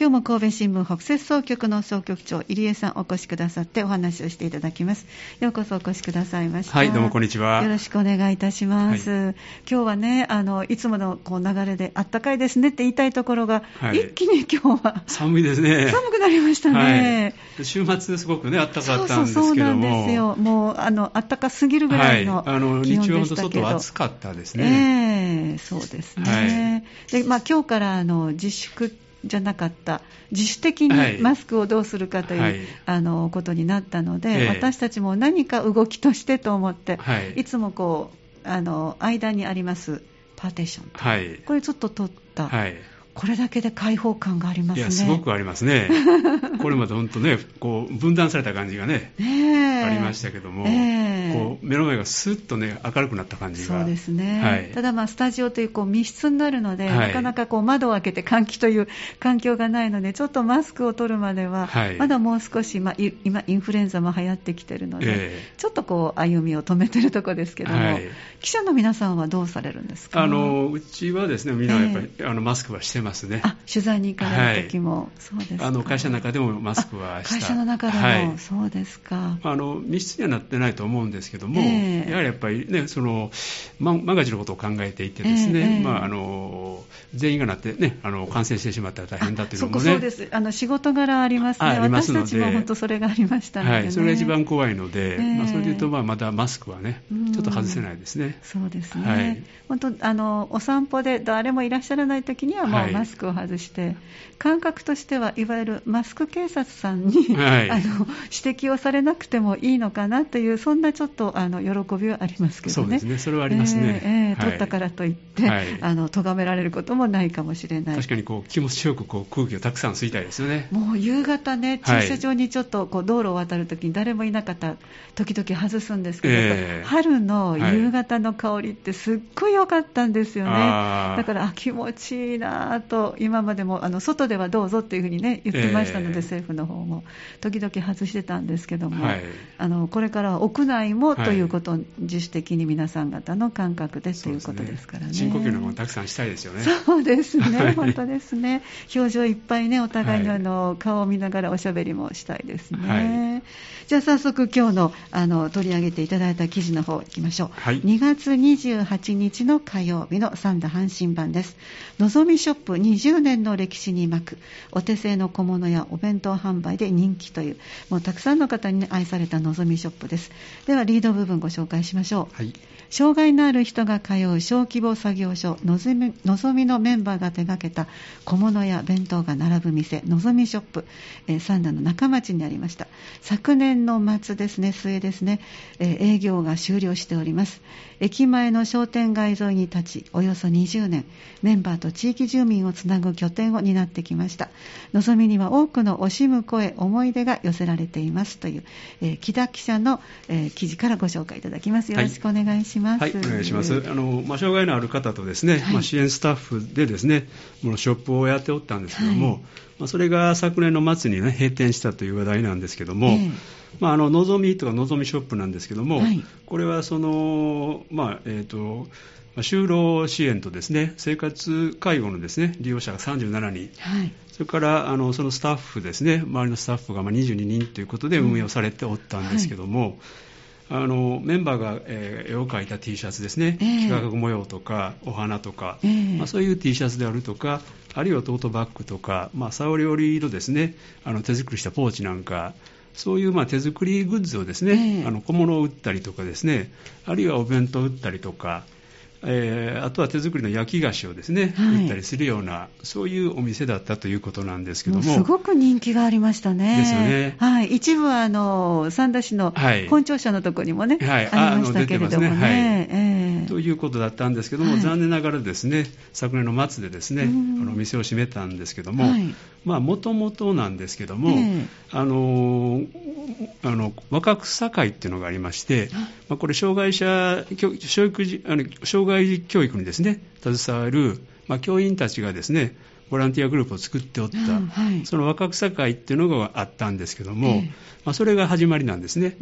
今日も神戸新聞北摂総局の総局長入江さんお越しくださってお話をしていただきます。ようこそお越しくださいました。はいどうもこんにちは。よろしくお願いいたします、はい、今日はねあのいつものこう流れであったかいですねって言いたいところが、はい、一気に今日は寒いですね。寒くなりましたね、はい、週末すごくねあったかったんですけども。そうなんですよ。もうあのあったかすぎるぐらいの気温でしたけど、はい、あの日曜の外は暑かったですね。ええー、そうですね、でまあ今日からあの自粛じゃなかった。自主的にマスクをどうするかという、はい、あのことになったので、えー、私たちも何か動きとしてと思って、はい、いつもこうあの間にありますパーテーション、はい、これちょっと取った、はい、これだけで開放感がありますね。すごくありますね。これまで本当ね、こう、分断された感じがね、ねありましたけども、えー、こう、目の前がスッとね、明るくなった感じが。そうですね。はい、ただまあ、スタジオというこう密室になるので、はい、なかなかこう、窓を開けて換気という 環境がないので、ちょっとマスクを取るまでは、はい、まだもう少し、まあ、今、インフルエンザも流行ってきてるので、えー、ちょっとこう、歩みを止めてるところですけども、記者の皆さんはどうされるんですか？あの、うちはですね、みんなやっぱり、えー、あのマスクはしてますね。あ取材に行かれる時も、はい、そうですあの会社の中でもマスクはした。会社の中でも、はい、そうですか。あの密室にはなってないと思うんですけども、えー、やはりやっぱりねそのママガジンのことを考えていてですね、えー、まあ、あの全員がなってねあの感染してしまったら大変だというのもね。そうです。あの仕事柄ありますね。私たちも本当それがありましたので、ね、はい、それが一番怖いので、えー、まあ、それでいうと、まあ、まだマスクはねちょっと外せないですね。そうですね、はい、本当あのお散歩で誰もいらっしゃらない時にはもうマスクを外して、はい感覚としてはいわゆるマスク警察さんに、はい、あの指摘をされなくてもいいのかなというそんなちょっとあの喜びはありますけどね。そうですね。それはありますね。えーえー、取ったからといって、はい、あの咎められることもないかもしれない。確かにこう気持ちよくこう空気をたくさん吸いたいですよね。もう夕方ね駐車場にちょっとこう道路を渡るときに誰もいなかった時々外すんですけど、えー、春の夕方の香りってすっごい良かったんですよね。だからあ気持ちいいなと今までもあの外ではどうぞっていうふうにね言ってましたので、えー、政府の方も時々外してたんですけども、はい、あのこれからは屋内もということを自主的に皆さん方の感覚でということですからね。深呼吸のもたくさんしたいですよね。そうですね、本当ですね。表情いっぱいねお互いのあの、顔を見ながらおしゃべりもしたいですね。はい、じゃあ早速今日のあの取り上げていただいた記事の方いきましょう。はい、2月28日の火曜日の三田阪神版です。のぞみショップ20年の歴史に巻くお手製の小物やお弁当販売で人気というもうたくさんの方に、ね、愛されたのぞみショップです。ではリード部分ご紹介しましょう、はい。障害のある人が通う小規模作業所のぞみのぞみのメンバーが手掛けた小物や弁当が並ぶ店のぞみショップ、えー、三田の中町にありました。昨年の末ですね末ですね、えー、営業が終了しております。駅前の商店街沿いに立ちおよそ20年メンバーと地域住民をつなぐ拠点を担ってきました。のぞみには多くの惜しむ声思い出が寄せられていますという、えー、木田記者の、えー、記事からご紹介いただきますよろしくお願いします、はい。はい、お願いします。あの、まあ、障害のある方とですね、はい、まあ、支援スタッフでですね、このショップをやっておったんですけども、はい、まあ、それが昨年の末にね、閉店したという話題なんですけども、えー、まあ、あの、のぞみとかのぞみショップなんですけども、これはその、まあ、えっ、ー、と、就労支援とですね生活介護のですね利用者が37人、はい、それからあのそのスタッフですね周りのスタッフがま22人ということで運営をされておったんですけども、うんはいあのメンバーが、えー、絵を描いた T シャツですね、えー、幾何学模様とかお花とか、えー、まあ、そういう T シャツであるとかあるいはトートバッグとか、まあ、サオリ織りのですねあの手作りしたポーチなんかそういうまあ手作りグッズをですね、えー、あの小物を売ったりとかですねあるいはお弁当を売ったりとかえー、あとは手作りの焼き菓子をですね、はい、売ったりするような、そういうお店だったということなんですけども。すごく人気がありましたね。ですよね。はい。一部は、あの、三田市の本庁舎のところにもね、はい、ありましたけれどもね。ということだったんですけども、はい、残念ながらですね、昨年の末でですね、あの、店を閉めたんですけども、まあ、もともとなんですけども、えー、あの、あの、若草会っていうのがありまして、まあ、これ、障害者、教育あの障害教育にですね、携わる、まあ、教員たちがですね、ボランティアグループを作っておった、はい、その若草会っていうのがあったんですけども、えー、まあ、それが始まりなんですね。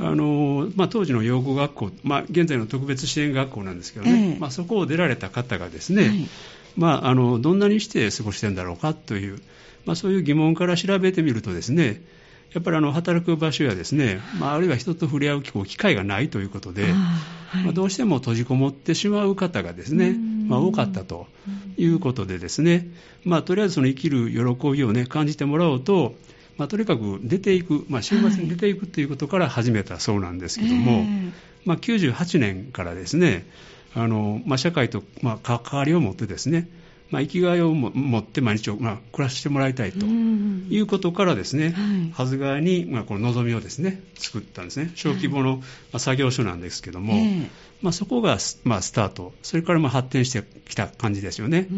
あのまあ、当時の養護学校、まあ、現在の特別支援学校なんですけどね、えー、まあ、そこを出られた方がですね、はい。まあ、あのどんなにして過ごしてるんだろうかという、まあ、そういう疑問から調べてみるとですねやっぱりあの働く場所やですね、まあ、あるいは人と触れ合う機会がないということで、はい、まあ、どうしても閉じこもってしまう方がですね、まあ、多かったということでですね、まあ、とりあえずその生きる喜びを、ね、感じてもらおうと、まあ、とにかく出ていく、まあ、週末に出ていくということから始めたそうなんですけども、はい。まあ、98年からですねあの、まあ、社会と、まあ、関わりを持ってですねまあ、生きがいを持って毎日を、まあ、暮らしてもらいたいということからですね、はずがに、まあ、この望みをですね作ったんですね。小規模の、まあ、作業所なんですけども、まあ、そこが、まあ、スタート。それからまあ発展してきた感じですよね。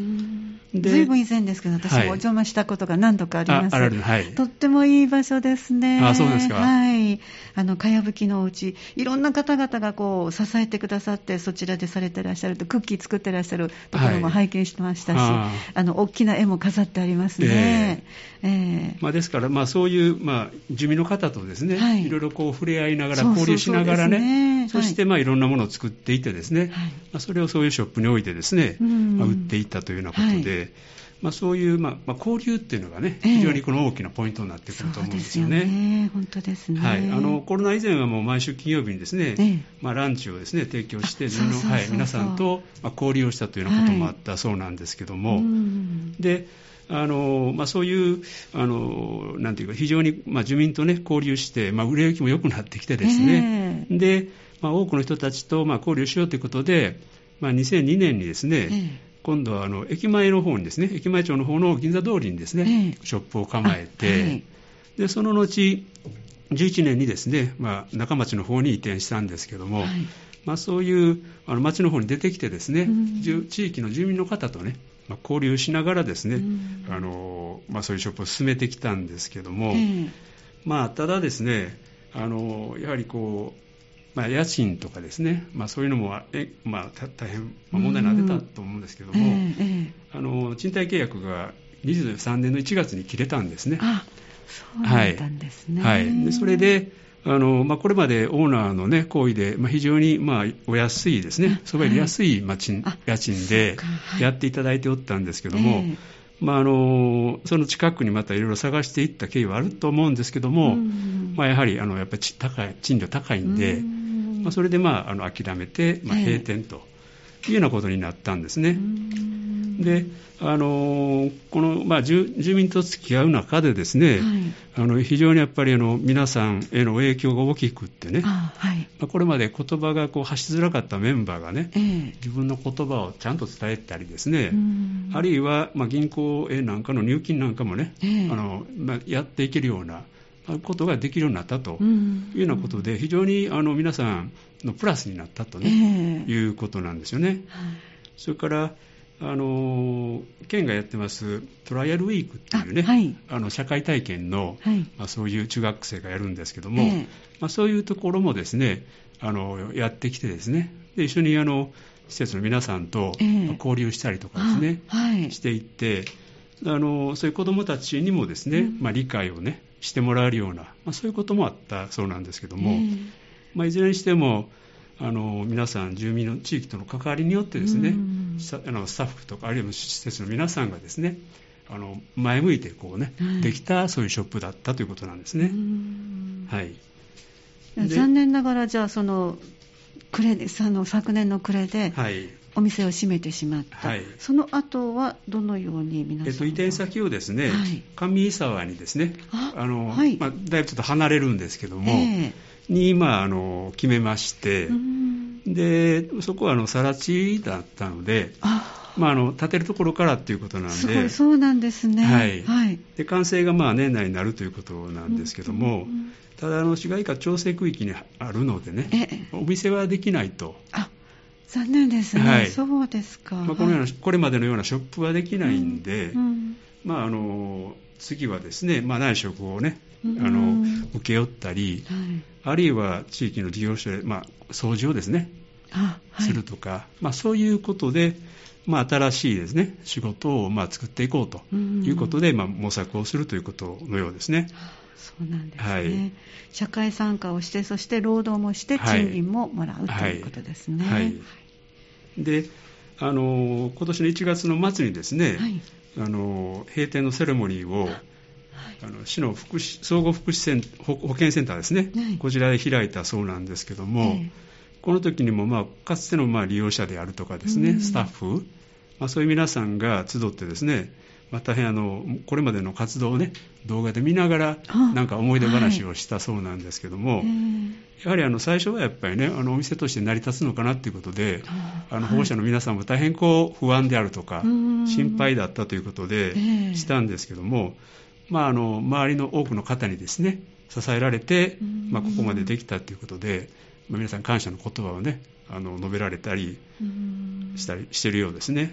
ずいぶん以前ですけど私もお邪魔したことが何度かあります、はい、はい、とってもいい場所ですね。あそうですか。はい。あのかやぶきのうちいろんな方々がこう支えてくださってそちらでされてらっしゃるとクッキー作ってらっしゃるところも拝見してましたし、はい、あの大きな絵も飾ってありますね、えーえー、まあ、ですから、まあ、そういう、まあ、住民の方とですね、はい、いろいろこう触れ合いながら交流しながらねそして、まあ、いろんなものを作っていってですね、はい、まあ、それをそういうショップに置いてですね、まあ、売っていったというようなことで、はい、まあ、そういう、まあまあ、交流っていうのがね、非常にこの大きなポイントになってくると思うんですよね。えー、よね。本当ですね、はい、あのコロナ以前はもう毎週金曜日にですね、えー、まあ、ランチをですね提供して、はい、皆さんと、まあ、交流をしたというようなこともあったそうなんですけども、であのまあ、そういうあのなんていうか非常に、まあ、住民と、ね、交流して、まあ、売れ行きも良くなってきてですね、えー、でまあ、多くの人たちと、まあ、交流しようということで、まあ、2002年にですね、えー、今度はあの駅前の方にですね駅前町の方の銀座通りにですね、えー、ショップを構えて、はい、でその後11年にですね、まあ、中町の方に移転したんですけども、はい。まあ、そういうあの町の方に出てきてですね、うん、地域の住民の方とね、まあ、交流しながらですね、うん、あのまあ、そういうショップを進めてきたんですけども、えー、まあ、ただですねあのやはりこうまあ、家賃とかですね、まあ、そういうのもえ、まあ、大変問題になってたと思うんですけども、えー、あの賃貸契約が23年の1月に切れたんですね。あそうだったんですね。はい、はい、でそれであのまあ、これまでオーナーの、ね、行為で、まあ、非常に、まあ、お安いですね、そばより安い、まあ、賃家賃でやっていただいておったんですけども、まあ、あのその近くにまたいろいろ探していった経緯はあると思うんですけども、まあ、やはりあのやっぱり高い賃料高いんで、まあ、それで、まあ、あの諦めて、まあ、閉店というようなことになったんですね。であのこの、まあ、住民と付き合う中でですね、はい、あの非常にやっぱりあの皆さんへの影響が大きくってね、はい、まあ、これまで言葉がこう発しづらかったメンバーがね、えー、自分の言葉をちゃんと伝えたりですね、あるいは、まあ、銀行へなんかの入金なんかもね、えー、あのまあ、やっていけるようなことができるようになったというようなことで、非常にあの皆さんのプラスになったとね、えー、いうことなんですよね。はい、それからあの県がやってますトライアルウィークっていうね、はい、あの社会体験の、はい、まあ、そういう中学生がやるんですけども、えー、まあ、そういうところもですねあのやってきてですね。で一緒にあの施設の皆さんと交流したりとかですね、えーはい、していってあのそういう子どもたちにもですね、うん、まあ、理解をねしてもらえるような、まあ、そういうこともあったそうなんですけども、えー、まあ、いずれにしてもあの皆さん住民の地域との関わりによってですね、あのスタッフとかあるいは施設の皆さんがですねあの前向いてこうね、できたそういうショップだったということなんですね。はい、残念ながらじゃあその暮れあの昨年の暮れで、はい、お店を閉めてしまった、はい、その後はどのように皆さん、えっと、移転先をですね、はい、上沢にですねあの、はい。まあ、だいぶちょっと離れるんですけども、えー、に、まあ、あの決めまして、でそこはあの更地だったので、まあ、あの建てるところからっていうことなんで、そうなんですね、はい。はい、で完成がまあ年内になるということなんですけども、ただあの、市街化調整区域にあるのでね、お店はできないと。あ残念ですね、はい、そうですか、まあ、このような、これまでのようなショップはできないんで、うんうん、まあ、あの次はですね、まあ、内職をね、あの請け負ったり、はい、あるいは地域の事業所で、まあ、掃除をですね、はい、するとか、まあ、そういうことで、まあ、新しいですね仕事をまあ作っていこうということで、まあ、模索をするということのようですね。そうなんですね、はい、社会参加をして、そして労働もして、賃金ももらう、ということですね。はい、であの今年の1月の末にですね、はい、あの閉店のセレモニーを、はい、あの市の福祉総合福祉セン保保健センターですね、はい、こちらで開いたそうなんですけども、えー、この時にも、まあ、かつてのまあ利用者であるとかですね、スタッフ、まあ、そういう皆さんが集ってですね、まあ、大変あのこれまでの活動をね動画で見ながらなんか思い出話をしたそうなんですけども、はい、やはりあの最初はやっぱりねあのお店として成り立つのかなということであの保護者の皆さんも大変こう不安であるとか心配だったということでしたんですけども、まあ、あの周りの多くの方にですね支えられて、まあ、ここまでできたということで、まあ、皆さん感謝の言葉をねあの述べられたりしたりしてるようですね。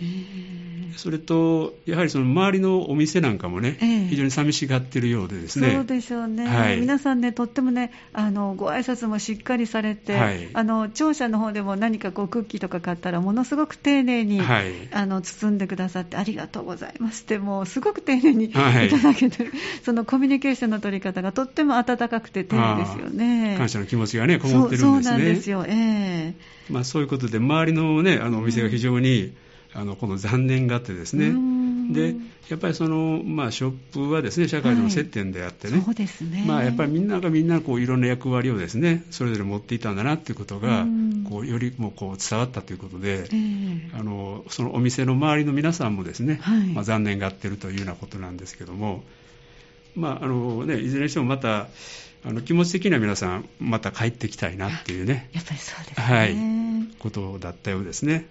それと、やはりその周りのお店なんかもね、非常に寂しがってるようでですね。そうでしょうね。はい、皆さんね、とってもね、あのご挨拶もしっかりされて、はい、あの庁舎の方でも何かこうクッキーとか買ったら、ものすごく丁寧に、はい、あの包んでくださって、ありがとうございますって、もうすごく丁寧にいただけて、そのコミュニケーションの取り方がとっても温かくて丁寧ですよね。感謝の気持ちがね、こもってるんですね。そうなんですよ。ええーまあ、そういうことで、周りの,、ね、あのお店が非常に、あのこの残念があってですね、でやっぱりその、まあ、ショップはですね社会の接点であってね、はい、そうですね。まあ、やっぱりみんながみんなこういろんな役割をですねそれぞれ持っていたんだなということが、こうよりもこう伝わったということで、えー、あのそのお店の周りの皆さんもですね、はい、まあ、残念がってるというようなことなんですけども、まああのね、いずれにしてもまたあの気持ち的には皆さんまた帰ってきたいなっていうね。やっぱりそうですね、はい、ことだったようですね。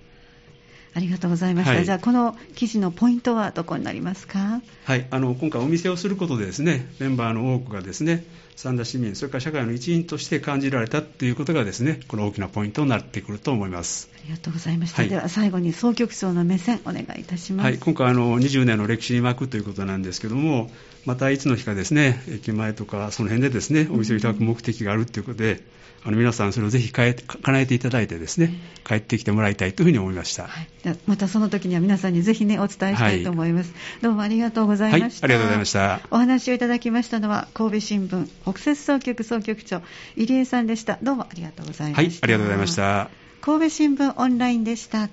ありがとうございました、はい、じゃあこの記事のポイントはどこになりますか、はい、あの今回お店をすることでですねメンバーの多くがですね三田市民それから社会の一員として感じられたということがですねこの大きなポイントになってくると思います。ありがとうございました、はい、では最後に総局長の目線お願いいたします、はい、今回あの20年の歴史に巻くということなんですけどもまたいつの日かですね駅前とかその辺でですねお店を開く目的があるということで、あの皆さんそれをぜひ叶えていただいてですね帰ってきてもらいたいというふうに思いました、はい、またその時には皆さんにぜひねお伝えしたいと思います、はい、どうもありがとうございました、はい、ありがとうございました。お話をいただきましたのは神戸新聞北摂総局総局長入江さんでした。どうもありがとうございました。はいありがとうございました。神戸新聞オンラインでした